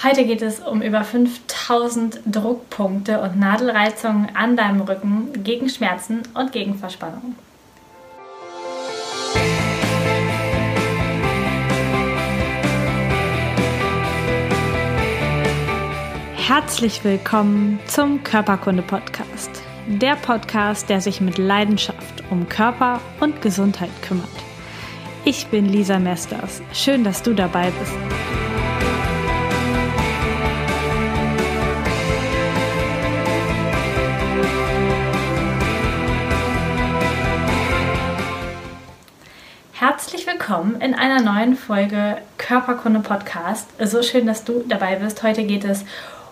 Heute geht es um über 5000 Druckpunkte und Nadelreizungen an deinem Rücken gegen Schmerzen und gegen Verspannungen. Herzlich willkommen zum Körperkunde Podcast. Der Podcast, der sich mit Leidenschaft um Körper und Gesundheit kümmert. Ich bin Lisa Mesters. Schön, dass du dabei bist. Willkommen in einer neuen Folge Körperkunde Podcast. So schön, dass du dabei bist. Heute geht es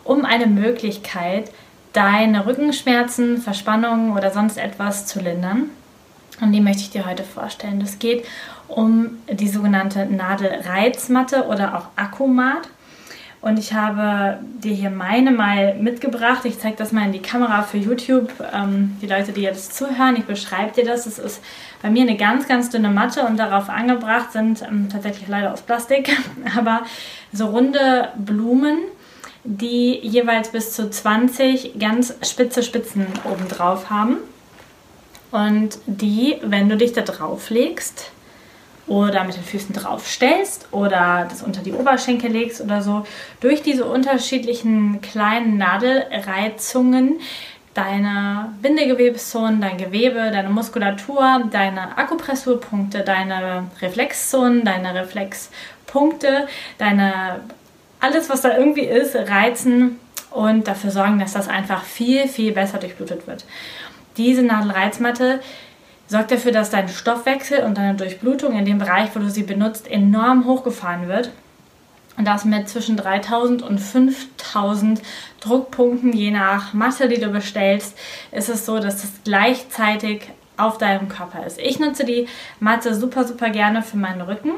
um eine Möglichkeit, deine Rückenschmerzen, Verspannungen oder sonst etwas zu lindern. Und die möchte ich dir heute vorstellen. Das geht um die sogenannte Nadelreizmatte oder auch Akkumat. Und ich habe dir hier meine mal mitgebracht. Ich zeige das mal in die Kamera für YouTube. Ähm, die Leute, die jetzt zuhören, ich beschreibe dir das. Es ist bei mir eine ganz, ganz dünne Matte und darauf angebracht sind ähm, tatsächlich leider aus Plastik, aber so runde Blumen, die jeweils bis zu 20 ganz spitze Spitzen oben drauf haben. Und die, wenn du dich da drauf legst, oder mit den Füßen drauf stellst oder das unter die Oberschenkel legst oder so, durch diese unterschiedlichen kleinen Nadelreizungen deine Bindegewebszonen, dein Gewebe, deine Muskulatur, deine Akupressurpunkte, deine Reflexzonen, deine Reflexpunkte, deine alles, was da irgendwie ist, reizen und dafür sorgen, dass das einfach viel, viel besser durchblutet wird. Diese Nadelreizmatte sorgt dafür, dass dein Stoffwechsel und deine Durchblutung in dem Bereich, wo du sie benutzt, enorm hochgefahren wird. Und das mit zwischen 3000 und 5000 Druckpunkten, je nach Masse, die du bestellst, ist es so, dass das gleichzeitig auf deinem Körper ist. Ich nutze die Matte super, super gerne für meinen Rücken.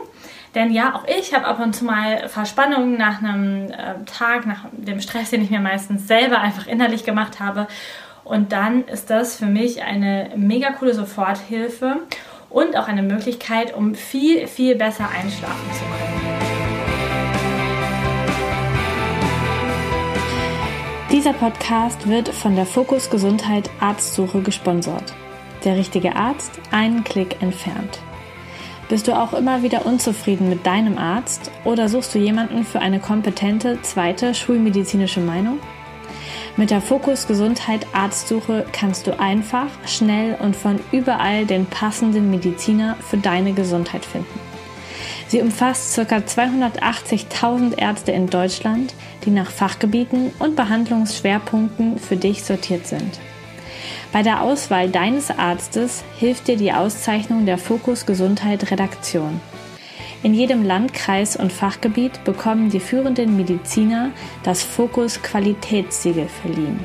Denn ja, auch ich habe ab und zu mal Verspannungen nach einem äh, Tag, nach dem Stress, den ich mir meistens selber einfach innerlich gemacht habe. Und dann ist das für mich eine mega coole Soforthilfe und auch eine Möglichkeit, um viel, viel besser einschlafen zu können. Dieser Podcast wird von der Fokus Gesundheit Arztsuche gesponsert. Der richtige Arzt einen Klick entfernt. Bist du auch immer wieder unzufrieden mit deinem Arzt oder suchst du jemanden für eine kompetente zweite schulmedizinische Meinung? Mit der Fokus Gesundheit Arztsuche kannst du einfach, schnell und von überall den passenden Mediziner für deine Gesundheit finden. Sie umfasst ca. 280.000 Ärzte in Deutschland, die nach Fachgebieten und Behandlungsschwerpunkten für dich sortiert sind. Bei der Auswahl deines Arztes hilft dir die Auszeichnung der Fokus Gesundheit Redaktion. In jedem Landkreis und Fachgebiet bekommen die führenden Mediziner das Fokus Qualitätssiegel verliehen.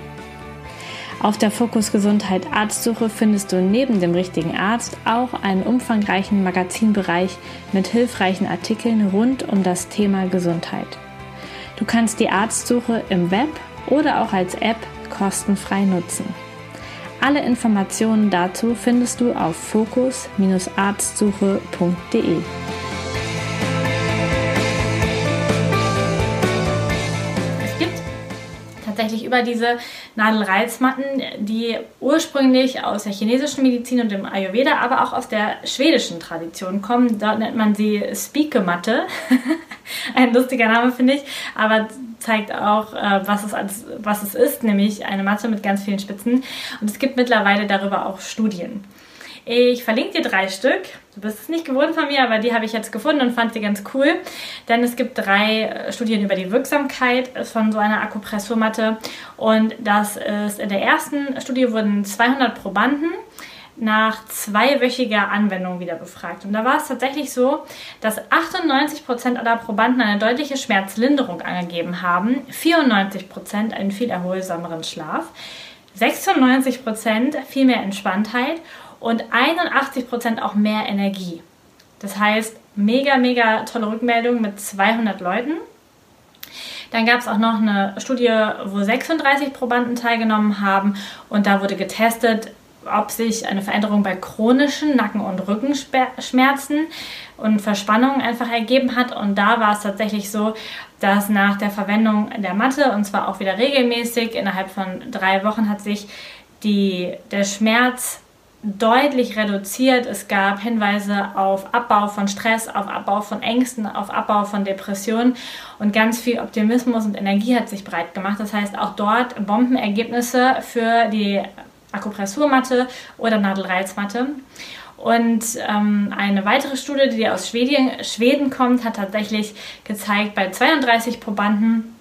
Auf der Fokus Gesundheit Arztsuche findest du neben dem richtigen Arzt auch einen umfangreichen Magazinbereich mit hilfreichen Artikeln rund um das Thema Gesundheit. Du kannst die Arztsuche im Web oder auch als App kostenfrei nutzen. Alle Informationen dazu findest du auf fokus-arztsuche.de. über diese Nadelreizmatten, die ursprünglich aus der chinesischen Medizin und dem Ayurveda, aber auch aus der schwedischen Tradition kommen. Dort nennt man sie Spieke-Matte. Ein lustiger Name, finde ich, aber zeigt auch, äh, was es, als, was es ist, nämlich eine Matte mit ganz vielen Spitzen. Und es gibt mittlerweile darüber auch Studien. Ich verlinke dir drei Stück. Du bist es nicht gewohnt von mir, aber die habe ich jetzt gefunden und fand sie ganz cool. Denn es gibt drei äh, Studien über die Wirksamkeit von so einer Akupressurmatte. Und das ist in der ersten Studie wurden 200 Probanden nach zweiwöchiger Anwendung wieder befragt. Und da war es tatsächlich so, dass 98% aller Probanden eine deutliche Schmerzlinderung angegeben haben, 94% einen viel erholsameren Schlaf, 96% viel mehr Entspanntheit und 81% auch mehr Energie. Das heißt, mega, mega tolle Rückmeldung mit 200 Leuten. Dann gab es auch noch eine Studie, wo 36 Probanden teilgenommen haben und da wurde getestet, ob sich eine Veränderung bei chronischen Nacken- und Rückenschmerzen und Verspannungen einfach ergeben hat. Und da war es tatsächlich so, dass nach der Verwendung der Matte, und zwar auch wieder regelmäßig, innerhalb von drei Wochen hat sich die, der Schmerz deutlich reduziert. Es gab Hinweise auf Abbau von Stress, auf Abbau von Ängsten, auf Abbau von Depressionen und ganz viel Optimismus und Energie hat sich breit gemacht. Das heißt auch dort Bombenergebnisse für die Akupressurmatte oder Nadelreizmatte. Und ähm, eine weitere Studie, die aus Schweden, Schweden kommt, hat tatsächlich gezeigt bei 32 Probanden,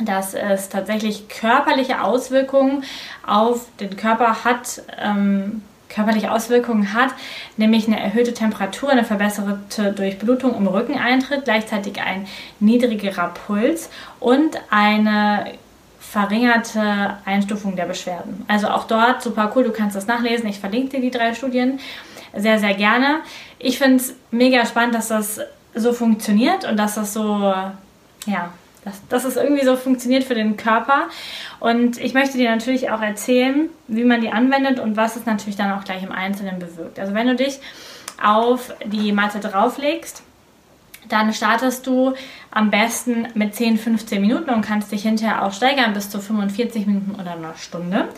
dass es tatsächlich körperliche Auswirkungen auf den Körper hat, ähm, körperliche Auswirkungen hat, nämlich eine erhöhte Temperatur, eine verbesserte Durchblutung im Rücken eintritt, gleichzeitig ein niedrigerer Puls und eine verringerte Einstufung der Beschwerden. Also auch dort super cool, du kannst das nachlesen. Ich verlinke dir die drei Studien sehr, sehr gerne. Ich finde es mega spannend, dass das so funktioniert und dass das so, ja, dass, dass es irgendwie so funktioniert für den Körper. Und ich möchte dir natürlich auch erzählen, wie man die anwendet und was es natürlich dann auch gleich im Einzelnen bewirkt. Also wenn du dich auf die Matte drauflegst, dann startest du am besten mit 10, 15 Minuten und kannst dich hinterher auch steigern bis zu 45 Minuten oder einer Stunde.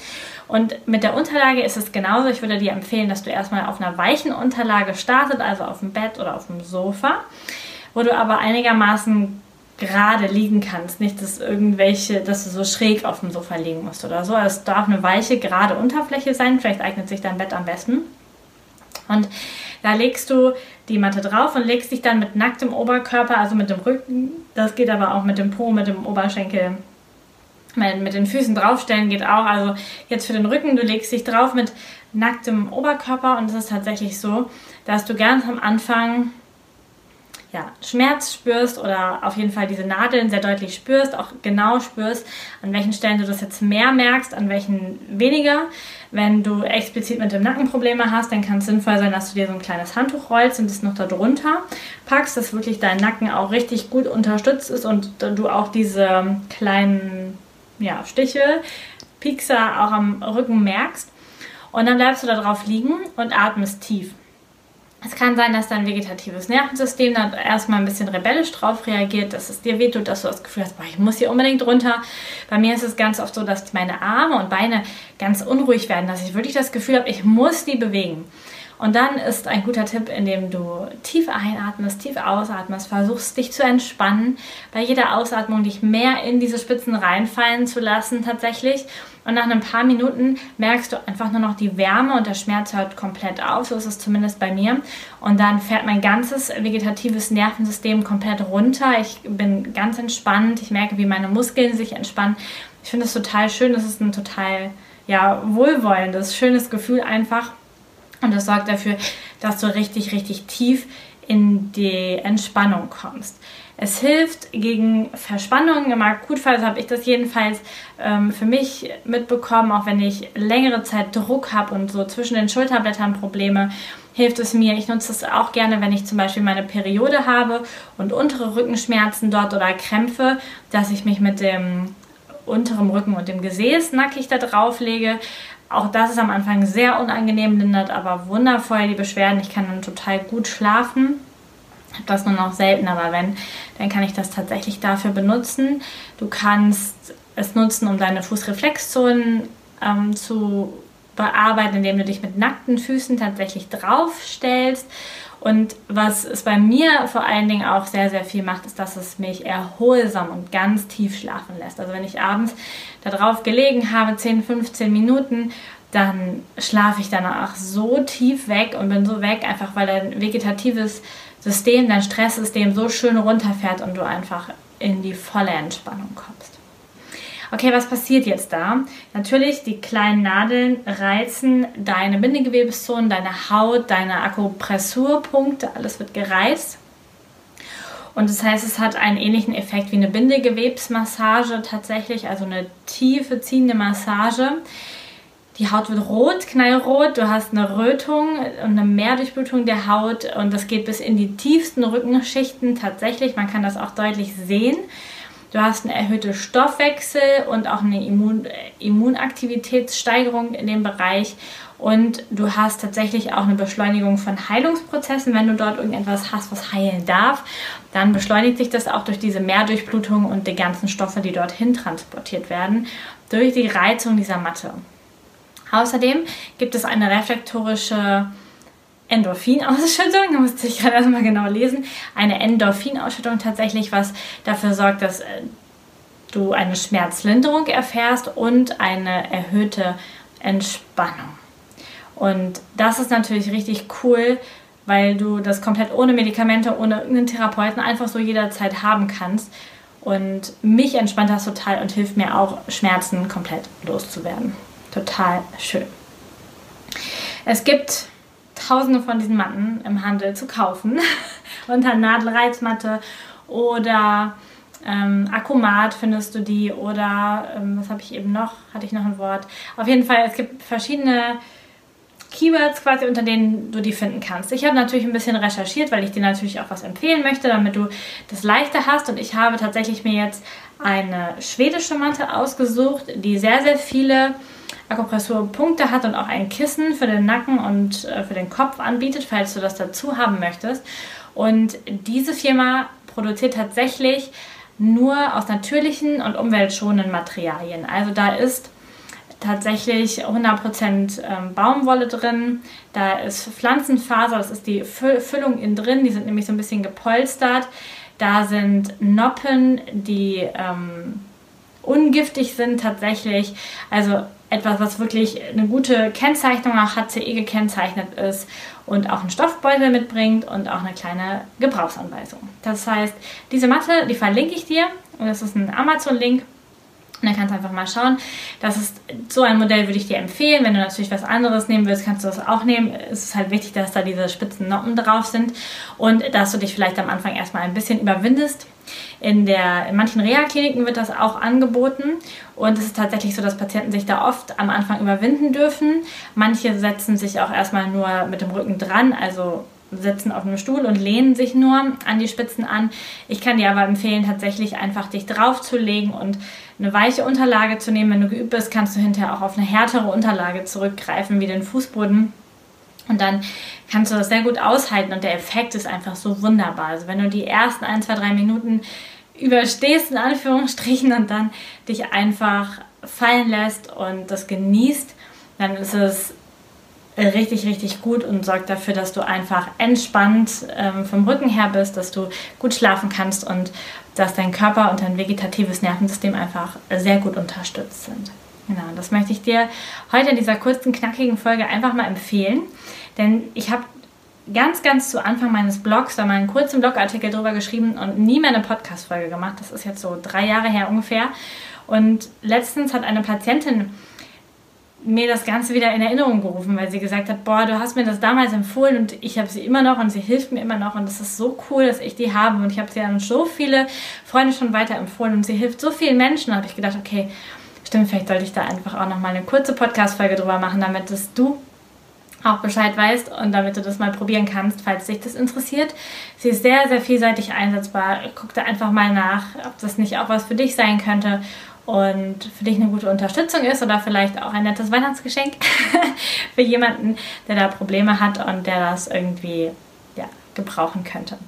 Und mit der Unterlage ist es genauso. Ich würde dir empfehlen, dass du erstmal auf einer weichen Unterlage startest, also auf dem Bett oder auf dem Sofa, wo du aber einigermaßen gerade liegen kannst. Nicht, dass irgendwelche, dass du so schräg auf dem Sofa liegen musst oder so. Es darf eine weiche, gerade Unterfläche sein. Vielleicht eignet sich dein Bett am besten. Und da legst du die Matte drauf und legst dich dann mit nacktem Oberkörper, also mit dem Rücken, das geht aber auch mit dem Po, mit dem Oberschenkel, mit den Füßen draufstellen geht auch. Also jetzt für den Rücken, du legst dich drauf mit nacktem Oberkörper und es ist tatsächlich so, dass du ganz am Anfang ja, Schmerz spürst oder auf jeden Fall diese Nadeln sehr deutlich spürst, auch genau spürst, an welchen Stellen du das jetzt mehr merkst, an welchen weniger. Wenn du explizit mit dem Nacken Probleme hast, dann kann es sinnvoll sein, dass du dir so ein kleines Handtuch rollst und es noch darunter packst, dass wirklich dein Nacken auch richtig gut unterstützt ist und du auch diese kleinen ja, Stiche, Piekser auch am Rücken merkst. Und dann bleibst du da drauf liegen und atmest tief. Es kann sein, dass dein vegetatives Nervensystem dann erstmal ein bisschen rebellisch drauf reagiert, dass es dir wehtut, dass du das Gefühl hast, boah, ich muss hier unbedingt runter. Bei mir ist es ganz oft so, dass meine Arme und Beine ganz unruhig werden, dass ich wirklich das Gefühl habe, ich muss die bewegen. Und dann ist ein guter Tipp, indem du tief einatmest, tief ausatmest, versuchst dich zu entspannen, bei jeder Ausatmung dich mehr in diese Spitzen reinfallen zu lassen tatsächlich. Und nach ein paar Minuten merkst du einfach nur noch die Wärme und der Schmerz hört komplett auf. So ist es zumindest bei mir. Und dann fährt mein ganzes vegetatives Nervensystem komplett runter. Ich bin ganz entspannt. Ich merke, wie meine Muskeln sich entspannen. Ich finde es total schön. Das ist ein total ja, wohlwollendes, schönes Gefühl einfach. Und das sorgt dafür, dass du richtig, richtig tief in die Entspannung kommst. Es hilft gegen Verspannungen. Im Akutfall habe ich das jedenfalls ähm, für mich mitbekommen, auch wenn ich längere Zeit Druck habe und so zwischen den Schulterblättern Probleme, hilft es mir. Ich nutze es auch gerne, wenn ich zum Beispiel meine Periode habe und untere Rückenschmerzen dort oder Krämpfe, dass ich mich mit dem unteren Rücken und dem Gesäß nackig da drauf lege. Auch das ist am Anfang sehr unangenehm, lindert aber wundervoll die Beschwerden. Ich kann dann total gut schlafen. Habe das nur noch selten, aber wenn, dann kann ich das tatsächlich dafür benutzen. Du kannst es nutzen, um deine Fußreflexzonen ähm, zu bearbeiten, indem du dich mit nackten Füßen tatsächlich draufstellst. Und was es bei mir vor allen Dingen auch sehr, sehr viel macht, ist, dass es mich erholsam und ganz tief schlafen lässt. Also wenn ich abends darauf gelegen habe, 10, 15 Minuten, dann schlafe ich danach so tief weg und bin so weg, einfach weil dein vegetatives System, dein Stresssystem so schön runterfährt und du einfach in die volle Entspannung kommst. Okay, was passiert jetzt da? Natürlich, die kleinen Nadeln reizen deine Bindegewebszonen, deine Haut, deine Akupressurpunkte, alles wird gereizt. Und das heißt, es hat einen ähnlichen Effekt wie eine Bindegewebsmassage tatsächlich, also eine tiefe ziehende Massage. Die Haut wird rot, knallrot, du hast eine Rötung und eine Mehrdurchblutung der Haut und das geht bis in die tiefsten Rückenschichten tatsächlich. Man kann das auch deutlich sehen. Du hast eine erhöhte Stoffwechsel und auch eine Immun Immunaktivitätssteigerung in dem Bereich Und du hast tatsächlich auch eine Beschleunigung von Heilungsprozessen. Wenn du dort irgendetwas hast, was heilen darf, dann beschleunigt sich das auch durch diese Mehrdurchblutung und die ganzen Stoffe, die dorthin transportiert werden, durch die Reizung dieser Matte. Außerdem gibt es eine reflektorische Endorphinausschüttung, da musste ich gerade erstmal genau lesen, eine Endorphinausschüttung tatsächlich, was dafür sorgt, dass äh, du eine Schmerzlinderung erfährst und eine erhöhte Entspannung. Und das ist natürlich richtig cool, weil du das komplett ohne Medikamente, ohne irgendeinen Therapeuten einfach so jederzeit haben kannst. Und mich entspannt das total und hilft mir auch, Schmerzen komplett loszuwerden. Total schön. Es gibt tausende von diesen Matten im Handel zu kaufen. Unter Nadelreizmatte oder ähm, Akkumat findest du die oder ähm, was habe ich eben noch? Hatte ich noch ein Wort? Auf jeden Fall, es gibt verschiedene Keywords quasi, unter denen du die finden kannst. Ich habe natürlich ein bisschen recherchiert, weil ich dir natürlich auch was empfehlen möchte, damit du das leichter hast. Und ich habe tatsächlich mir jetzt eine schwedische Matte ausgesucht, die sehr, sehr viele Akupressurpunkte hat und auch ein Kissen für den Nacken und äh, für den Kopf anbietet, falls du das dazu haben möchtest. Und diese Firma produziert tatsächlich nur aus natürlichen und umweltschonenden Materialien. Also da ist tatsächlich 100% ähm, Baumwolle drin, da ist Pflanzenfaser, das ist die Füllung innen drin, die sind nämlich so ein bisschen gepolstert. Da sind Noppen, die ähm, ungiftig sind tatsächlich. Also etwas, was wirklich eine gute Kennzeichnung nach HCE gekennzeichnet ist und auch einen Stoffbeutel mitbringt und auch eine kleine Gebrauchsanweisung. Das heißt, diese Matte, die verlinke ich dir und das ist ein Amazon-Link. Und dann kannst du einfach mal schauen. Das ist so ein Modell, würde ich dir empfehlen. Wenn du natürlich was anderes nehmen willst, kannst du das auch nehmen. Es ist halt wichtig, dass da diese spitzen Noppen drauf sind und dass du dich vielleicht am Anfang erstmal ein bisschen überwindest in, der, in manchen Reha-Kliniken wird das auch angeboten und es ist tatsächlich so, dass Patienten sich da oft am Anfang überwinden dürfen. Manche setzen sich auch erstmal nur mit dem Rücken dran, also sitzen auf einem Stuhl und lehnen sich nur an die Spitzen an. Ich kann dir aber empfehlen, tatsächlich einfach dich draufzulegen und eine weiche Unterlage zu nehmen. Wenn du geübt bist, kannst du hinterher auch auf eine härtere Unterlage zurückgreifen, wie den Fußboden. Und dann kannst du das sehr gut aushalten und der Effekt ist einfach so wunderbar. Also wenn du die ersten ein, zwei, drei Minuten überstehst, in Anführungsstrichen, und dann dich einfach fallen lässt und das genießt, dann ist es richtig, richtig gut und sorgt dafür, dass du einfach entspannt ähm, vom Rücken her bist, dass du gut schlafen kannst und dass dein Körper und dein vegetatives Nervensystem einfach sehr gut unterstützt sind. Genau, das möchte ich dir heute in dieser kurzen, knackigen Folge einfach mal empfehlen. Denn ich habe ganz, ganz zu Anfang meines Blogs da mal einen kurzen Blogartikel drüber geschrieben und nie mehr eine Podcast-Folge gemacht. Das ist jetzt so drei Jahre her ungefähr. Und letztens hat eine Patientin mir das Ganze wieder in Erinnerung gerufen, weil sie gesagt hat, boah, du hast mir das damals empfohlen und ich habe sie immer noch und sie hilft mir immer noch und es ist so cool, dass ich die habe und ich habe sie an so viele Freunde schon weiterempfohlen und sie hilft so vielen Menschen. Da habe ich gedacht, okay, Stimmt, vielleicht sollte ich da einfach auch nochmal eine kurze Podcast-Folge drüber machen, damit dass du auch Bescheid weißt und damit du das mal probieren kannst, falls dich das interessiert. Sie ist sehr, sehr vielseitig einsetzbar. Guck da einfach mal nach, ob das nicht auch was für dich sein könnte und für dich eine gute Unterstützung ist oder vielleicht auch ein nettes Weihnachtsgeschenk für jemanden, der da Probleme hat und der das irgendwie ja, gebrauchen könnte.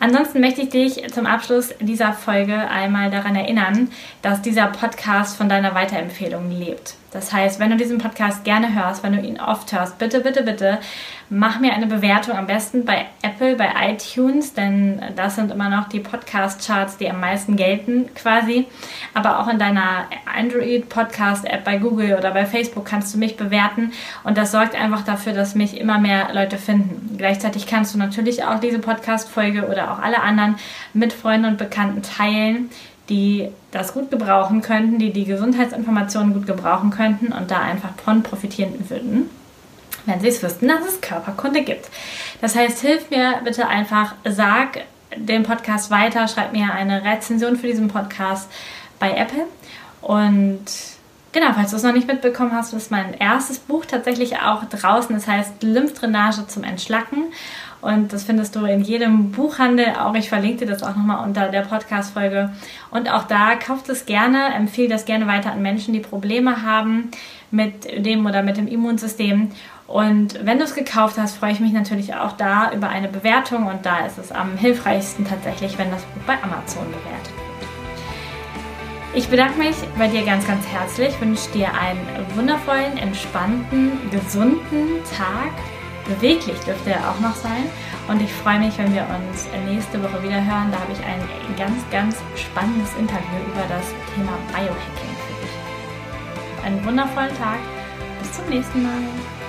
Ansonsten möchte ich dich zum Abschluss dieser Folge einmal daran erinnern, dass dieser Podcast von deiner Weiterempfehlung lebt. Das heißt, wenn du diesen Podcast gerne hörst, wenn du ihn oft hörst, bitte, bitte, bitte mach mir eine Bewertung am besten bei Apple, bei iTunes, denn das sind immer noch die Podcast-Charts, die am meisten gelten quasi. Aber auch in deiner Android-Podcast-App bei Google oder bei Facebook kannst du mich bewerten und das sorgt einfach dafür, dass mich immer mehr Leute finden. Gleichzeitig kannst du natürlich auch diese Podcast-Folge oder auch alle anderen mit Freunden und Bekannten teilen die das gut gebrauchen könnten, die die Gesundheitsinformationen gut gebrauchen könnten und da einfach von profitieren würden, wenn sie es wüssten, dass es Körperkunde gibt. Das heißt, hilf mir bitte einfach, sag den Podcast weiter, schreib mir eine Rezension für diesen Podcast bei Apple und Genau, falls du es noch nicht mitbekommen hast, ist mein erstes Buch tatsächlich auch draußen. Das heißt Lymphdrainage zum Entschlacken. Und das findest du in jedem Buchhandel. Auch ich verlinke dir das auch nochmal unter der Podcast-Folge. Und auch da kauft es gerne, empfehle das gerne weiter an Menschen, die Probleme haben mit dem oder mit dem Immunsystem. Und wenn du es gekauft hast, freue ich mich natürlich auch da über eine Bewertung. Und da ist es am hilfreichsten tatsächlich, wenn das Buch bei Amazon bewertet wird. Ich bedanke mich bei dir ganz, ganz herzlich. wünsche dir einen wundervollen, entspannten, gesunden Tag beweglich dürfte er auch noch sein. Und ich freue mich, wenn wir uns nächste Woche wieder hören. Da habe ich ein ganz, ganz spannendes Interview über das Thema Biohacking für dich. Einen wundervollen Tag. Bis zum nächsten Mal.